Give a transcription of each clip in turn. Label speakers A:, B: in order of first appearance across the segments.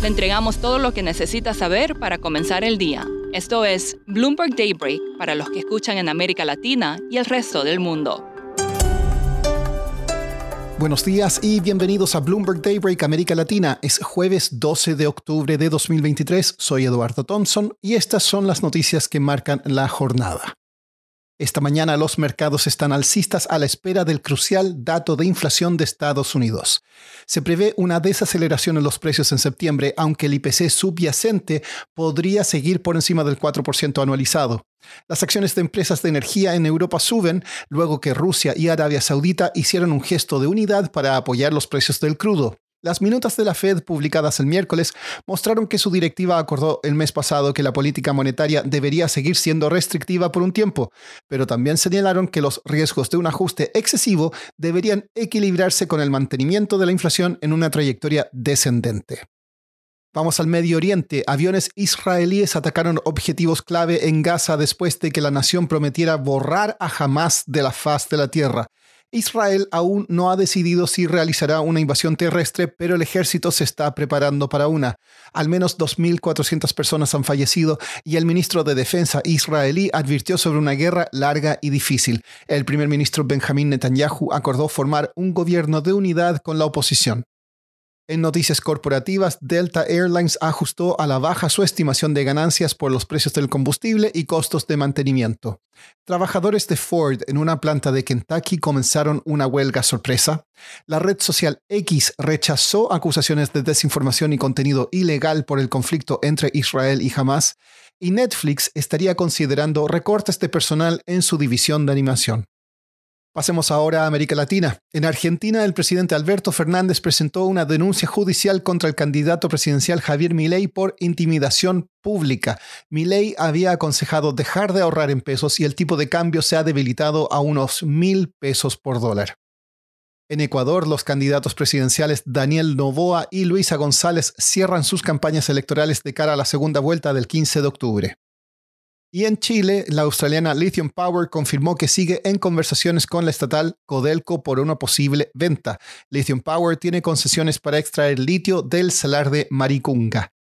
A: Le entregamos todo lo que necesita saber para comenzar el día. Esto es Bloomberg Daybreak para los que escuchan en América Latina y el resto del mundo.
B: Buenos días y bienvenidos a Bloomberg Daybreak América Latina. Es jueves 12 de octubre de 2023. Soy Eduardo Thompson y estas son las noticias que marcan la jornada. Esta mañana los mercados están alcistas a la espera del crucial dato de inflación de Estados Unidos. Se prevé una desaceleración en los precios en septiembre, aunque el IPC subyacente podría seguir por encima del 4% anualizado. Las acciones de empresas de energía en Europa suben luego que Rusia y Arabia Saudita hicieron un gesto de unidad para apoyar los precios del crudo. Las minutas de la Fed publicadas el miércoles mostraron que su directiva acordó el mes pasado que la política monetaria debería seguir siendo restrictiva por un tiempo, pero también señalaron que los riesgos de un ajuste excesivo deberían equilibrarse con el mantenimiento de la inflación en una trayectoria descendente. Vamos al Medio Oriente. Aviones israelíes atacaron objetivos clave en Gaza después de que la nación prometiera borrar a Hamas de la faz de la tierra. Israel aún no ha decidido si realizará una invasión terrestre, pero el ejército se está preparando para una. Al menos 2.400 personas han fallecido y el ministro de Defensa israelí advirtió sobre una guerra larga y difícil. El primer ministro Benjamin Netanyahu acordó formar un gobierno de unidad con la oposición. En noticias corporativas, Delta Airlines ajustó a la baja su estimación de ganancias por los precios del combustible y costos de mantenimiento. Trabajadores de Ford en una planta de Kentucky comenzaron una huelga sorpresa. La red social X rechazó acusaciones de desinformación y contenido ilegal por el conflicto entre Israel y Hamas. Y Netflix estaría considerando recortes de personal en su división de animación. Pasemos ahora a América Latina. En Argentina, el presidente Alberto Fernández presentó una denuncia judicial contra el candidato presidencial Javier Milei por intimidación pública. Milei había aconsejado dejar de ahorrar en pesos y el tipo de cambio se ha debilitado a unos mil pesos por dólar. En Ecuador, los candidatos presidenciales Daniel Novoa y Luisa González cierran sus campañas electorales de cara a la segunda vuelta del 15 de octubre. Y en Chile, la australiana Lithium Power confirmó que sigue en conversaciones con la estatal Codelco por una posible venta. Lithium Power tiene concesiones para extraer litio del salar de Maricunga.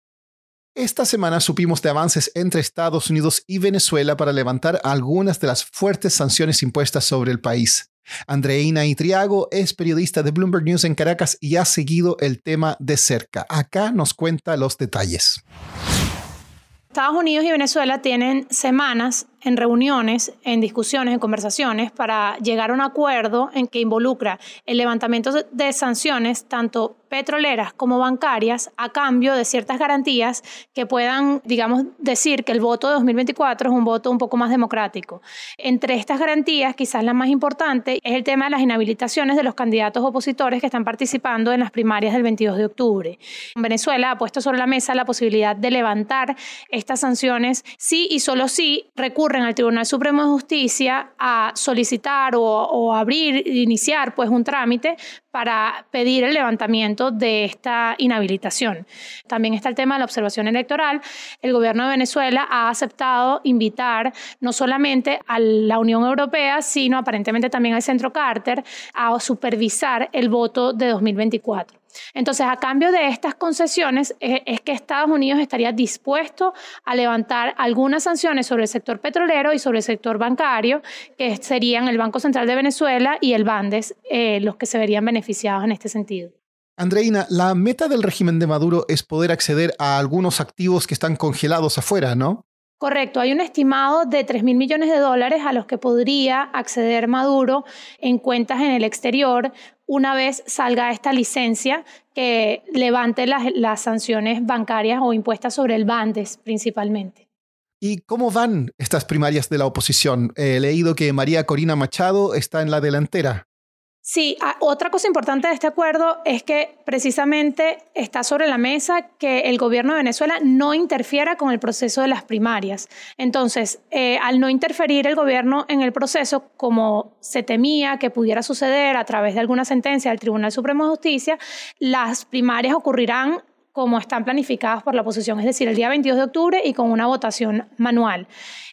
B: Esta semana supimos de avances entre Estados Unidos y Venezuela para levantar algunas de las fuertes sanciones impuestas sobre el país. Andreina Itriago es periodista de Bloomberg News en Caracas y ha seguido el tema de cerca. Acá nos cuenta los detalles.
C: Estados Unidos y Venezuela tienen semanas en reuniones, en discusiones, en conversaciones para llegar a un acuerdo en que involucra el levantamiento de sanciones tanto petroleras como bancarias a cambio de ciertas garantías que puedan, digamos, decir que el voto de 2024 es un voto un poco más democrático. Entre estas garantías, quizás la más importante es el tema de las inhabilitaciones de los candidatos opositores que están participando en las primarias del 22 de octubre. Venezuela ha puesto sobre la mesa la posibilidad de levantar estas sanciones si y solo si recurren al Tribunal Supremo de Justicia a solicitar o, o abrir, iniciar pues un trámite para pedir el levantamiento de esta inhabilitación. También está el tema de la observación electoral. El gobierno de Venezuela ha aceptado invitar no solamente a la Unión Europea, sino aparentemente también al Centro Carter a supervisar el voto de 2024. Entonces, a cambio de estas concesiones, eh, es que Estados Unidos estaría dispuesto a levantar algunas sanciones sobre el sector petrolero y sobre el sector bancario, que serían el Banco Central de Venezuela y el Bandes, eh, los que se verían beneficiados en este sentido.
B: Andreina, la meta del régimen de Maduro es poder acceder a algunos activos que están congelados afuera, ¿no?
C: Correcto, hay un estimado de 3 mil millones de dólares a los que podría acceder Maduro en cuentas en el exterior una vez salga esta licencia que levante las, sanciones bancarias o impuestas sobre el Bandes principalmente.
B: ¿Y cómo van estas primarias de la oposición? He leído que María Corina Machado está en la delantera.
C: Sí, ah, otra cosa importante de este acuerdo es que precisamente está sobre la mesa que el gobierno de Venezuela no interfiera con el proceso de las primarias. Entonces, eh, al no interferir el gobierno en el proceso, como se temía que pudiera suceder a través de alguna sentencia del Tribunal Supremo de Justicia, las primarias ocurrirán como están planificadas por la oposición, es decir, el día 22 de octubre y con una votación manual.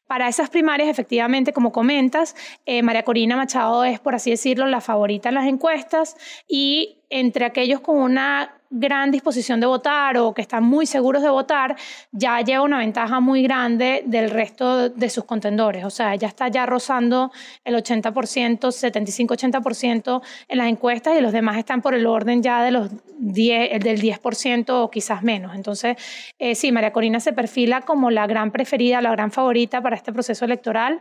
C: Para esas primarias, efectivamente, como comentas, eh, María Corina Machado es, por así decirlo, la favorita en las encuestas y entre aquellos con una gran disposición de votar o que están muy seguros de votar, ya lleva una ventaja muy grande del resto de sus contendores. O sea, ya está ya rozando el 80%, 75-80% en las encuestas y los demás están por el orden ya de los 10, el del 10% o quizás menos. Entonces, eh, sí, María Corina se perfila como la gran preferida, la gran favorita para este proceso electoral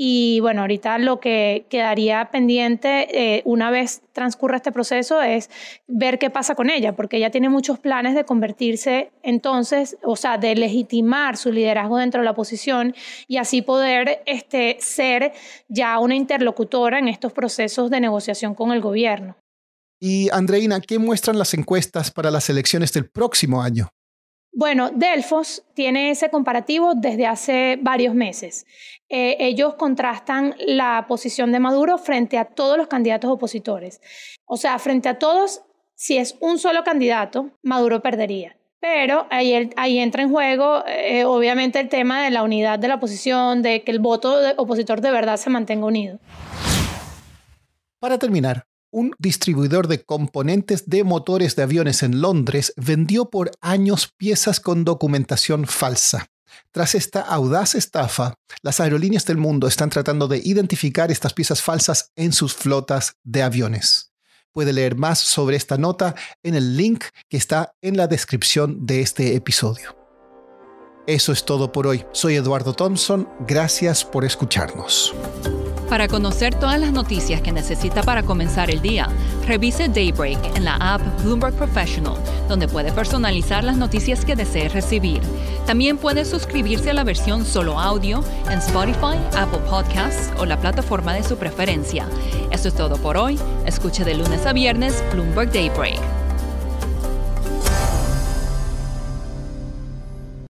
C: y bueno, ahorita lo que quedaría pendiente eh, una vez transcurra este proceso es ver qué pasa con ella, porque ella tiene muchos planes de convertirse entonces, o sea, de legitimar su liderazgo dentro de la oposición y así poder este, ser ya una interlocutora en estos procesos de negociación con el gobierno.
B: Y Andreina, ¿qué muestran las encuestas para las elecciones del próximo año?
C: Bueno, Delfos tiene ese comparativo desde hace varios meses. Eh, ellos contrastan la posición de Maduro frente a todos los candidatos opositores. O sea, frente a todos, si es un solo candidato, Maduro perdería. Pero ahí, entra en juego, eh, obviamente, el tema de la unidad de la oposición, de que el voto opositor de verdad se mantenga unido.
B: Para terminar, un distribuidor de componentes de motores de aviones en Londres vendió por años piezas con documentación falsa. Tras esta audaz estafa, las aerolíneas del mundo están tratando de identificar estas piezas falsas en sus flotas de aviones. Puede leer más sobre esta nota en el link que está en la descripción de este episodio. Eso es todo por hoy. Soy Eduardo Thompson. Gracias por escucharnos.
A: Para conocer todas las noticias que necesita para comenzar el día, revise Daybreak en la app Bloomberg Professional, donde puede personalizar las noticias que desee recibir. También puede suscribirse a la versión solo audio en Spotify, Apple Podcasts o la plataforma de su preferencia. Eso es todo por hoy. Escuche de lunes a viernes Bloomberg Daybreak.